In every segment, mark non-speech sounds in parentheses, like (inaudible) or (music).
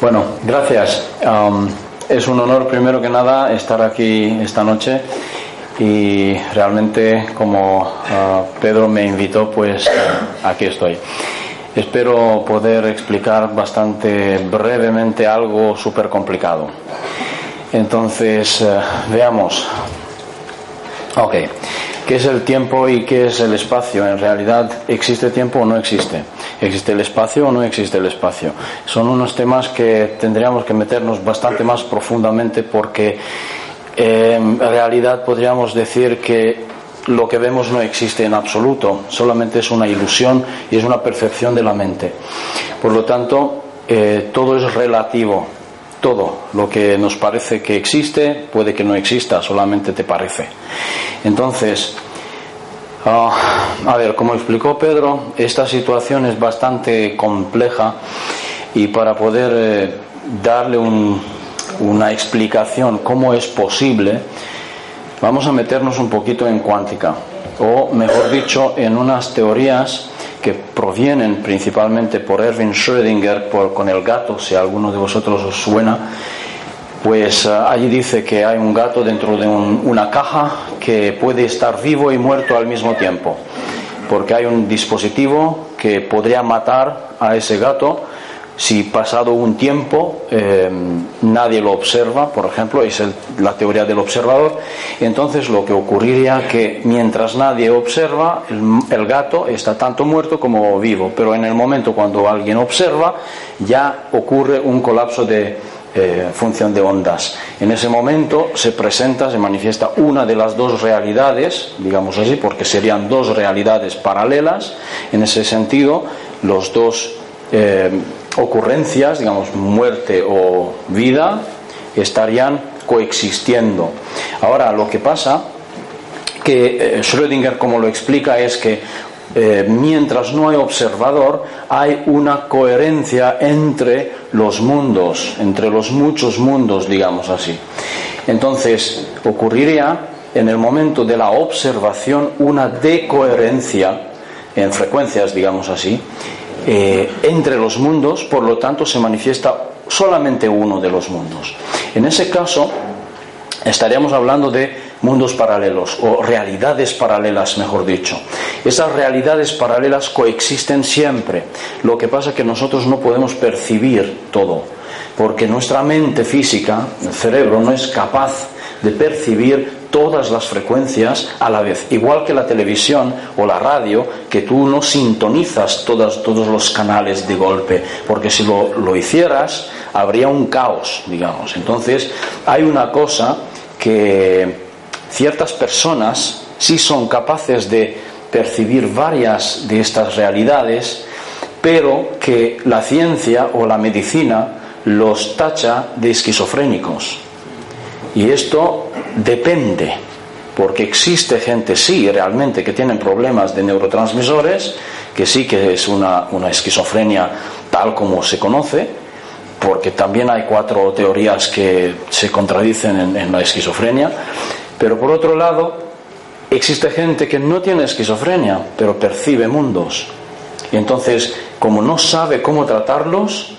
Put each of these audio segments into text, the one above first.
Bueno, gracias. Es un honor, primero que nada, estar aquí esta noche y realmente como uh, Pedro me invitó, pues aquí estoy. Espero poder explicar bastante brevemente algo súper complicado. Entonces, uh, veamos. Ok, ¿qué es el tiempo y qué es el espacio? En realidad, ¿existe tiempo o no existe? ¿Existe el espacio o no existe el espacio? Son unos temas que tendríamos que meternos bastante más profundamente porque en realidad podríamos decir que lo que vemos no existe en absoluto, solamente es una ilusión y es una percepción de la mente. Por lo tanto, eh, todo es relativo. Todo lo que nos parece que existe puede que no exista, solamente te parece. Entonces, Ah, a ver, como explicó Pedro, esta situación es bastante compleja y para poder eh, darle una explicación cómo es posible, vamos a meternos un poquito en cuántica, o mejor dicho, en unas teorías que provienen principalmente por Erwin Schrödinger, con el gato, si alguno de vosotros os suena, pues eh, allí dice que hay un gato dentro de una caja que puede estar vivo y muerto al mismo tiempo, porque hay un dispositivo que podría matar a ese gato si pasado un tiempo eh, nadie lo observa, por ejemplo, es la teoría del observador, entonces lo que ocurriría que mientras nadie observa, el, gato está tanto muerto como vivo, pero en el momento cuando alguien observa, ya ocurre un colapso de, eh, función de ondas. En ese momento se presenta, se manifiesta una de las dos realidades, digamos así, porque serían dos realidades paralelas. En ese sentido, los dos eh, ocurrencias, digamos, muerte o vida, estarían coexistiendo. Ahora, lo que pasa que eh, Schrödinger, como lo explica, es que eh, mientras no hay observador, hay una coherencia entre los mundos, entre los muchos mundos, digamos así. Entonces, ocurriría en el momento de la observación una decoherencia en frecuencias, digamos así, eh, entre los mundos, por lo tanto se manifiesta solamente uno de los mundos. En ese caso, estaríamos hablando de mundos paralelos o realidades paralelas, mejor dicho. Esas realidades paralelas coexisten siempre. Lo que pasa es que nosotros no podemos percibir todo, porque nuestra mente física, el cerebro, no es capaz de percibir todas las frecuencias a la vez. Igual que la televisión o la radio, que tú no sintonizas todos los canales de golpe, porque si lo, lo hicieras habría un caos, digamos. Entonces hay una cosa que ciertas personas sí son capaces de percibir varias de estas realidades, pero que la ciencia o la medicina los tacha de esquizofrénicos. Y esto depende, porque existe gente, sí, realmente, que tienen problemas de neurotransmisores, que sí que es una, esquizofrenia tal como se conoce, porque también hay cuatro teorías que se contradicen en la esquizofrenia, pero por otro lado, existe gente que no tiene esquizofrenia, pero percibe mundos. Y entonces, como no sabe cómo tratarlos,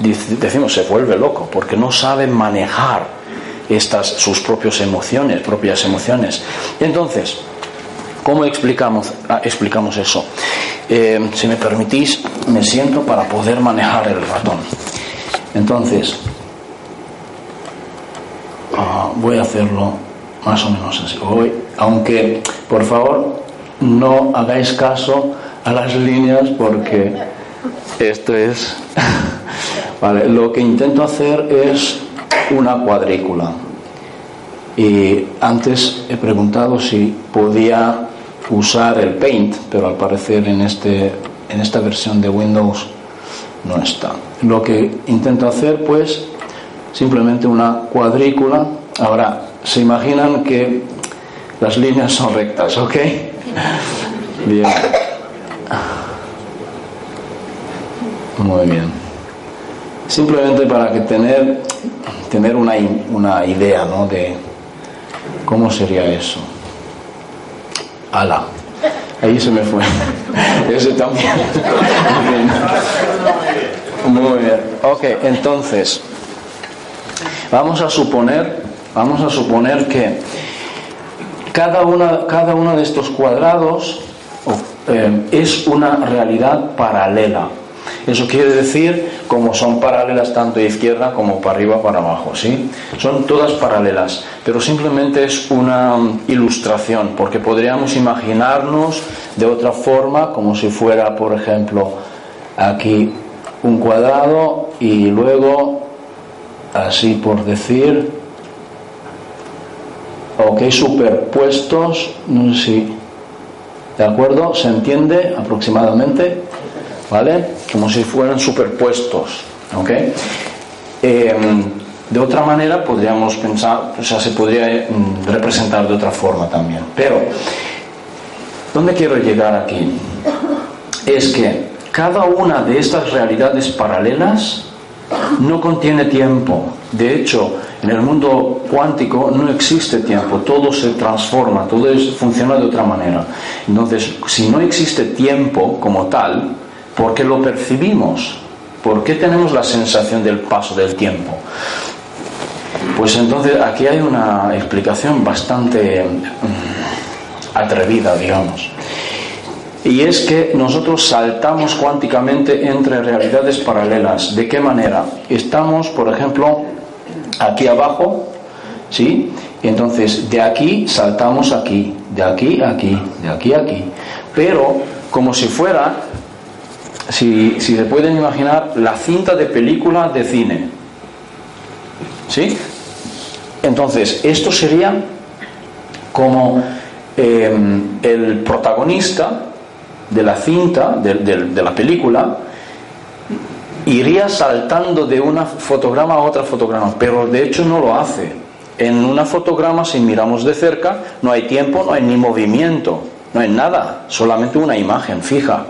decimos se vuelve loco, porque no sabe manejar estas sus propias emociones, propias emociones. Entonces, ¿cómo explicamos, ah, explicamos eso? Eh, si me permitís, me siento para poder manejar el ratón. Entonces, ah, voy a hacerlo más o menos así. Hoy, aunque, por favor, no hagáis caso a las líneas porque esto es... (laughs) vale, lo que intento hacer es una cuadrícula. Y antes he preguntado si podía usar el Paint, pero al parecer en, este, en esta versión de Windows no está. Lo que intento hacer, pues, simplemente una cuadrícula. Ahora, se imaginan que las líneas son rectas, ¿ok? Bien. Muy bien. Simplemente para que tener, tener una, una idea ¿no? de cómo sería eso. ala. Ahí se me fue. (laughs) Ese también. Muy bien. Ok, entonces, vamos a suponer, vamos a suponer que cada, cada uno de estos cuadrados eh, es una realidad paralela. Eso quiere decir, como son paralelas tanto izquierda como para arriba para abajo, ¿sí? Son todas paralelas, pero simplemente es una ilustración, porque podríamos imaginarnos de otra forma, como si fuera, por ejemplo, aquí un cuadrado y luego, así por decir, ok, superpuestos, no sé si, ¿de acuerdo? ¿Se entiende aproximadamente? ¿vale? Como si fueran superpuestos, ¿ok? Em, de otra manera podríamos pensar, o sea, se podría mm, representar de otra forma también. Pero, ¿dónde quiero llegar aquí? Es que cada una de estas realidades paralelas no contiene tiempo. De hecho, en el mundo cuántico no existe tiempo, todo se transforma, todo funciona de otra manera. Entonces, si no existe tiempo como tal, porque lo percibimos, porque tenemos la sensación del paso del tiempo. Pues entonces aquí hay una explicación bastante mm, atrevida, digamos. Y es que nosotros saltamos cuánticamente entre realidades paralelas. ¿De qué manera? Estamos, por ejemplo, aquí abajo, ¿sí? Entonces de aquí saltamos aquí, de aquí aquí, de aquí aquí. Pero como si fuera si, se pueden imaginar, la cinta de película de cine. ¿Sí? Entonces, esto sería como em, el protagonista de la cinta, de, la película, iría saltando de una fotograma a otra fotograma, pero de hecho no lo hace. En una fotograma, si miramos de cerca, no hay tiempo, no hay ni movimiento, no hay nada, solamente una imagen fija.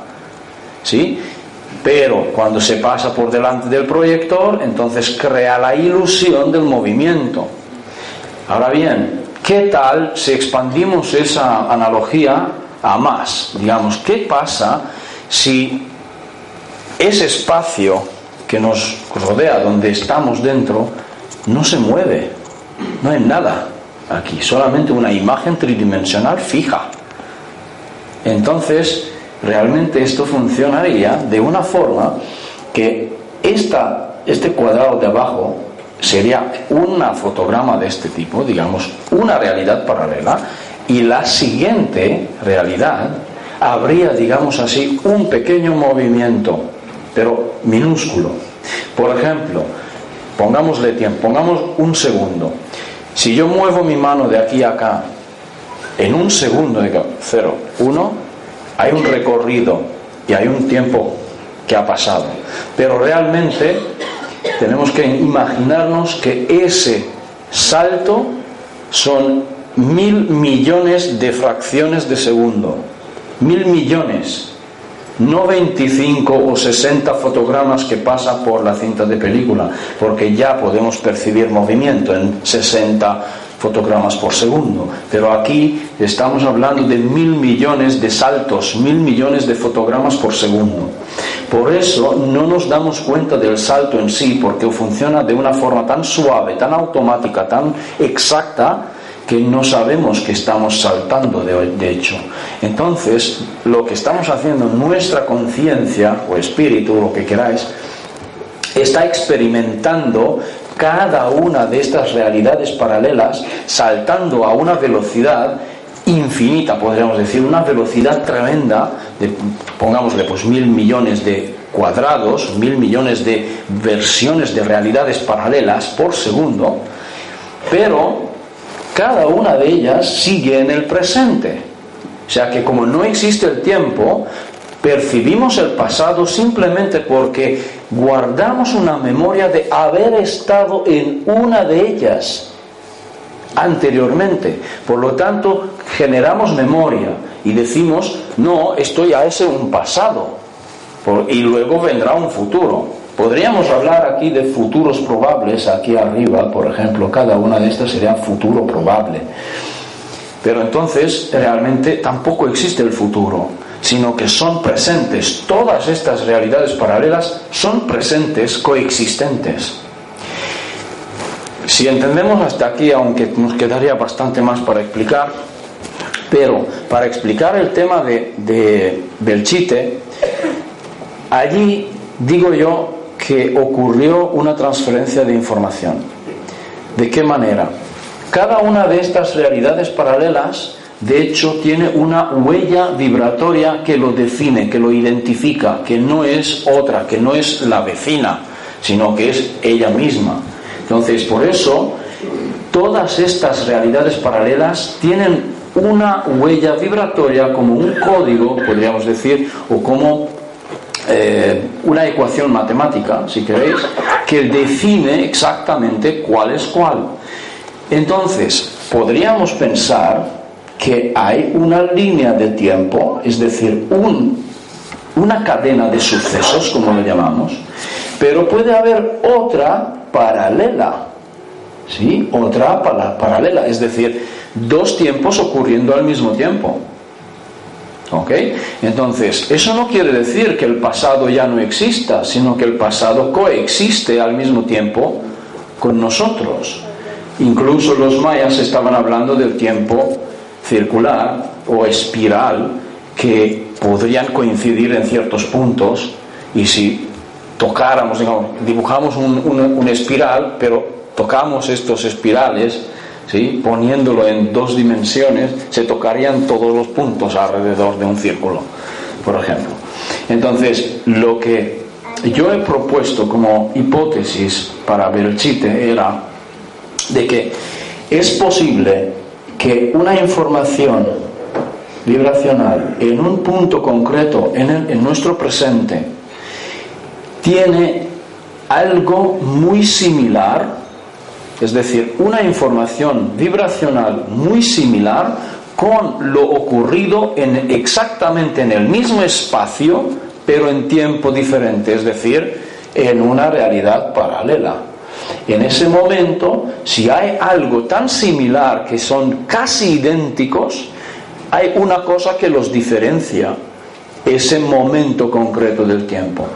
¿Sí? Pero cuando se pasa por delante del proyector, entonces crea la ilusión del movimiento. Ahora bien, ¿qué tal si expandimos esa analogía a más? Digamos, ¿qué pasa si ese espacio que nos rodea, donde estamos dentro, no se mueve? No hay nada aquí, solamente una imagen tridimensional fija. Entonces, realmente esto funcionaría de una forma que esta, este cuadrado de abajo sería una fotograma de este tipo, digamos, una realidad paralela, y la siguiente realidad habría, digamos así, un pequeño movimiento, pero minúsculo. Por ejemplo, pongámosle tiempo, pongamos un segundo. Si yo muevo mi mano de aquí a acá, en un segundo, digo 0, 1, hay un recorrido y hay un tiempo que ha pasado. Pero realmente tenemos que imaginarnos que ese salto son mil millones de fracciones de segundo. Mil millones. No 25 o 60 fotogramas que pasan por la cinta de película, porque ya podemos percibir movimiento en 60 fotogramas por segundo. Pero aquí estamos hablando de mil millones de saltos, mil millones de fotogramas por segundo. Por eso no nos damos cuenta del salto en sí, porque funciona de una forma tan suave, tan automática, tan exacta, que no sabemos que estamos saltando de, hecho. Entonces, lo que estamos haciendo, nuestra conciencia o espíritu, lo que queráis, está experimentando cada una de estas realidades paralelas saltando a una velocidad infinita, podríamos decir, una velocidad tremenda, de, pongámosle pues mil millones de cuadrados, mil millones de versiones de realidades paralelas por segundo, pero cada una de ellas sigue en el presente. O sea que como no existe el tiempo, percibimos el pasado simplemente porque guardamos una memoria de haber estado en una de ellas anteriormente. Por lo tanto, generamos memoria y decimos, no, estoy a ese un pasado y luego vendrá un futuro. Podríamos hablar aquí de futuros probables, aquí arriba, por ejemplo, cada una de estas sería futuro probable. Pero entonces realmente tampoco existe el futuro, sino que son presentes. Todas estas realidades paralelas son presentes, coexistentes. Si entendemos hasta aquí, aunque nos quedaría bastante más para explicar, pero para explicar el tema de, de Belchite, allí digo yo que ocurrió una transferencia de información. ¿De qué manera? Cada una de estas realidades paralelas, de hecho, tiene una huella vibratoria que lo define, que lo identifica, que no es otra, que no es la vecina, sino que es ella misma. Entonces, por eso, todas estas realidades paralelas tienen una huella vibratoria como un código, podríamos decir, o como eh, una ecuación matemática, si queréis, que define exactamente cuál es cuál. Entonces, podríamos pensar que hay una línea de tiempo, es decir, una cadena de sucesos, como lo llamamos, pero puede haber otra paralela, ¿sí? Otra paralela, es decir, dos tiempos ocurriendo al mismo tiempo. ¿Ok? Entonces, eso no quiere decir que el pasado ya no exista, sino que el pasado coexiste al mismo tiempo con nosotros. Incluso los mayas estaban hablando del tiempo circular o espiral que podrían coincidir en ciertos puntos y si tocáramos, digamos, dibujamos un, un espiral, pero tocamos estos espirales, ¿sí? poniéndolo en dos dimensiones, se tocarían todos los puntos alrededor de un círculo, por ejemplo. Entonces, lo que yo he propuesto como hipótesis para Belchite era de que es posible que una información vibracional en un punto concreto en, en nuestro presente tiene algo muy similar es decir, una información vibracional muy similar con lo ocurrido en, exactamente en el mismo espacio, pero en tiempo diferente, es decir, en una realidad paralela. En ese momento, si hay algo tan similar que son casi idénticos, hay una cosa que los diferencia, ese momento concreto del tiempo.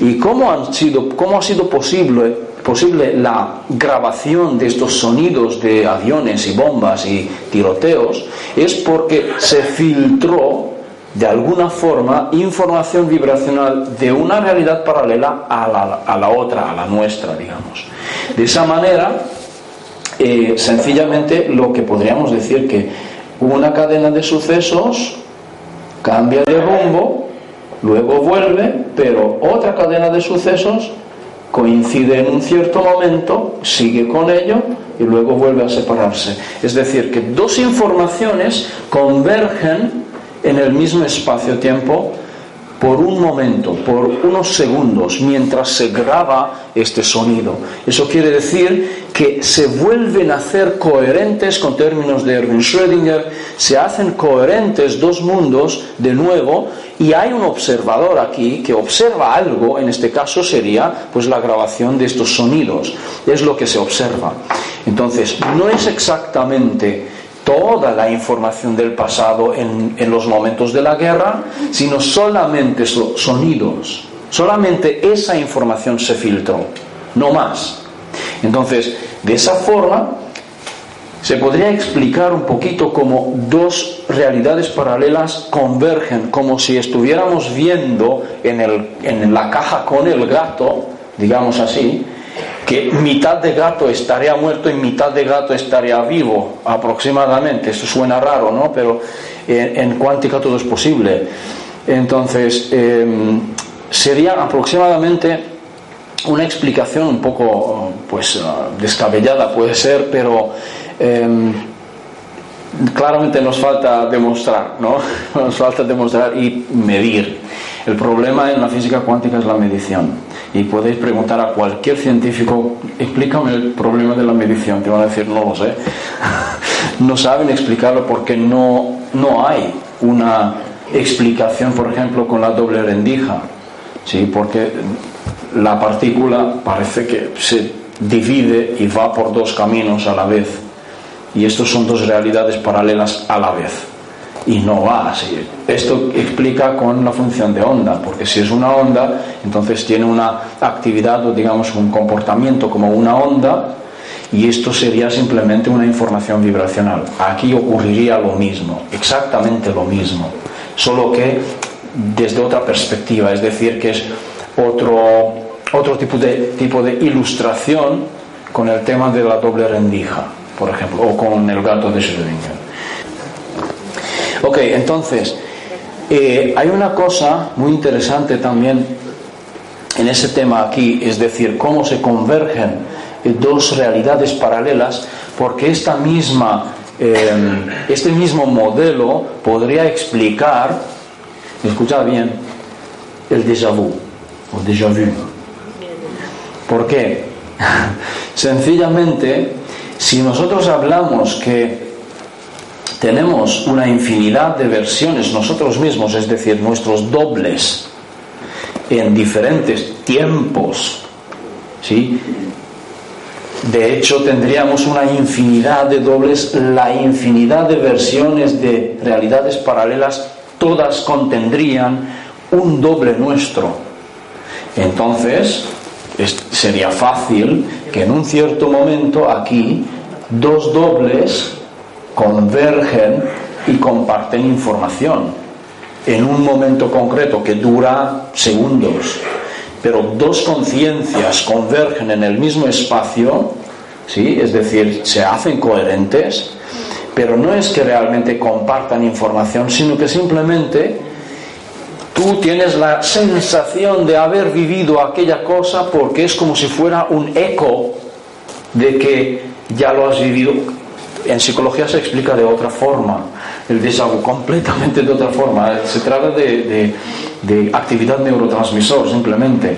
¿Y cómo, han sido, cómo ha sido posible posible la grabación de estos sonidos de aviones y bombas y tiroteos es porque se filtró de alguna forma información vibracional de una realidad paralela a la, otra, a la nuestra, digamos. De esa manera, eh, sencillamente lo que podríamos decir que una cadena de sucesos cambia de rumbo, luego vuelve, pero otra cadena de sucesos coincide en un cierto momento, sigue con ello y luego vuelve a separarse. Es decir, que dos informaciones convergen en el mismo espacio-tiempo por un momento, por unos segundos, mientras se graba este sonido. Eso quiere decir que se vuelven a hacer coherentes, con términos de Erwin Schrödinger, se hacen coherentes dos mundos de nuevo y hay un observador aquí que observa algo, en este caso sería pues la grabación de estos sonidos, es lo que se observa. Entonces, no es exactamente toda la información del pasado en, los momentos de la guerra, sino solamente sonidos. Solamente esa información se filtró, no más. Entonces, de esa forma, se podría explicar un poquito cómo dos realidades paralelas convergen, como si estuviéramos viendo en, el, en la caja con el gato, digamos así, que mitad de gato estaría muerto y mitad de gato estaría vivo, aproximadamente. Eso suena raro, ¿no? Pero en, cuántica todo es posible. Entonces, em, sería aproximadamente una explicación un poco, pues, descabellada, puede ser, pero em, claramente nos falta demostrar, ¿no? (laughs) Nos falta demostrar y medir. El problema en la física cuántica es la medición. Y podéis preguntar a cualquier científico, explícame el problema de la medición. Te van a decir, no lo sé. (laughs) no saben explicarlo porque no, no hay una explicación, por ejemplo, con la doble rendija. ¿sí? Porque la partícula parece que se divide y va por dos caminos a la vez. y estos son dos realidades paralelas a la vez. Y no va así. Esto explica con la función de onda, porque si es una onda, entonces tiene una actividad o digamos un comportamiento como una onda, y esto sería simplemente una información vibracional. Aquí ocurriría lo mismo, exactamente lo mismo, solo que desde otra perspectiva, es decir, que es otro, otro tipo, de, tipo de ilustración con el tema de la doble rendija, por ejemplo, o con el gato de Schrödinger. Ok, entonces, eh, hay una cosa muy interesante también en ese tema aquí, es decir, cómo se convergen dos realidades paralelas, porque esta misma, eh, este mismo modelo podría explicar, escuchad bien, el déjà vu o déjà vu. ¿Por qué? (laughs) Sencillamente, si nosotros hablamos que tenemos una infinidad de versiones nosotros mismos, es decir, nuestros dobles en diferentes tiempos, ¿sí? De hecho, tendríamos una infinidad de dobles, la infinidad de versiones de realidades paralelas, todas contendrían un doble nuestro. Entonces, sería fácil que en un cierto momento aquí dos dobles convergen y comparten información en un momento concreto que dura segundos pero dos conciencias convergen en el mismo espacio, ¿sí? es decir, se hacen coherentes, pero no es que realmente compartan información, sino que simplemente tú tienes la sensación de haber vivido aquella cosa porque es como si fuera un eco de que ya lo has vivido. En psicología se explica de otra forma, el déjà completamente de otra forma. Se trata de de actividad neurotransmisor simplemente.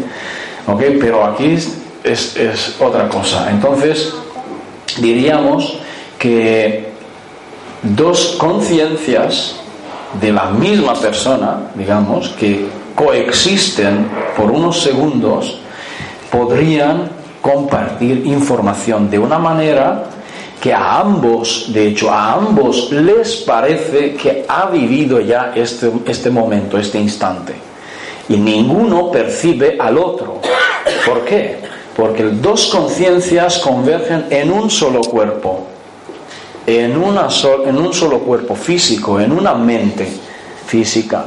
¿ok? Pero aquí es, es otra cosa. Entonces, diríamos que dos conciencias de la misma persona, digamos, que coexisten por unos segundos, podrían compartir información de una manera que a ambos, de hecho, a ambos les parece que ha vivido ya este, este momento, este instante. Y ninguno percibe al otro. ¿Por qué? Porque dos conciencias convergen en un solo cuerpo, en, en un solo cuerpo físico, en una mente física.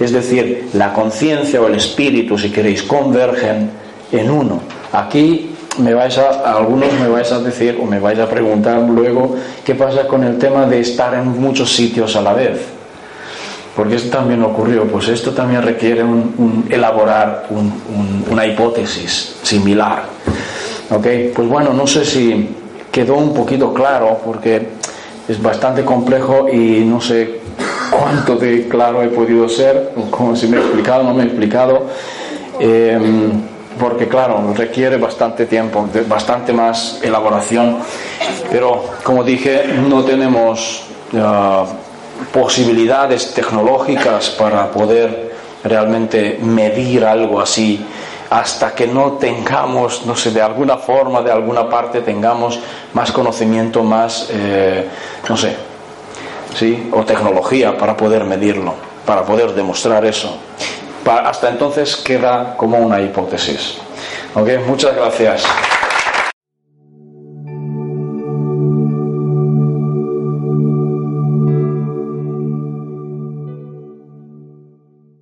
Es decir, la conciencia o el espíritu, si queréis, convergen en uno. Aquí me vais a, algunos me vais a decir o me vais a preguntar luego qué pasa con el tema de estar en muchos sitios a la vez. Porque esto también ocurrió, pues esto también requiere elaborar una hipótesis similar. ¿Ok? Pues bueno, no sé si quedó un poquito claro porque es bastante complejo y no sé cuánto de claro he podido ser, como si me he explicado no me he explicado. Eh, porque claro, requiere bastante tiempo, bastante más elaboración, pero como dije, no tenemos uh, posibilidades tecnológicas para poder realmente medir algo así hasta que no tengamos, no sé, de alguna forma, de alguna parte tengamos más conocimiento, más, eh, no sé, ¿sí? O tecnología para poder medirlo, para poder demostrar eso hasta entonces queda como una hipótesis. ¿Ok? Muchas gracias.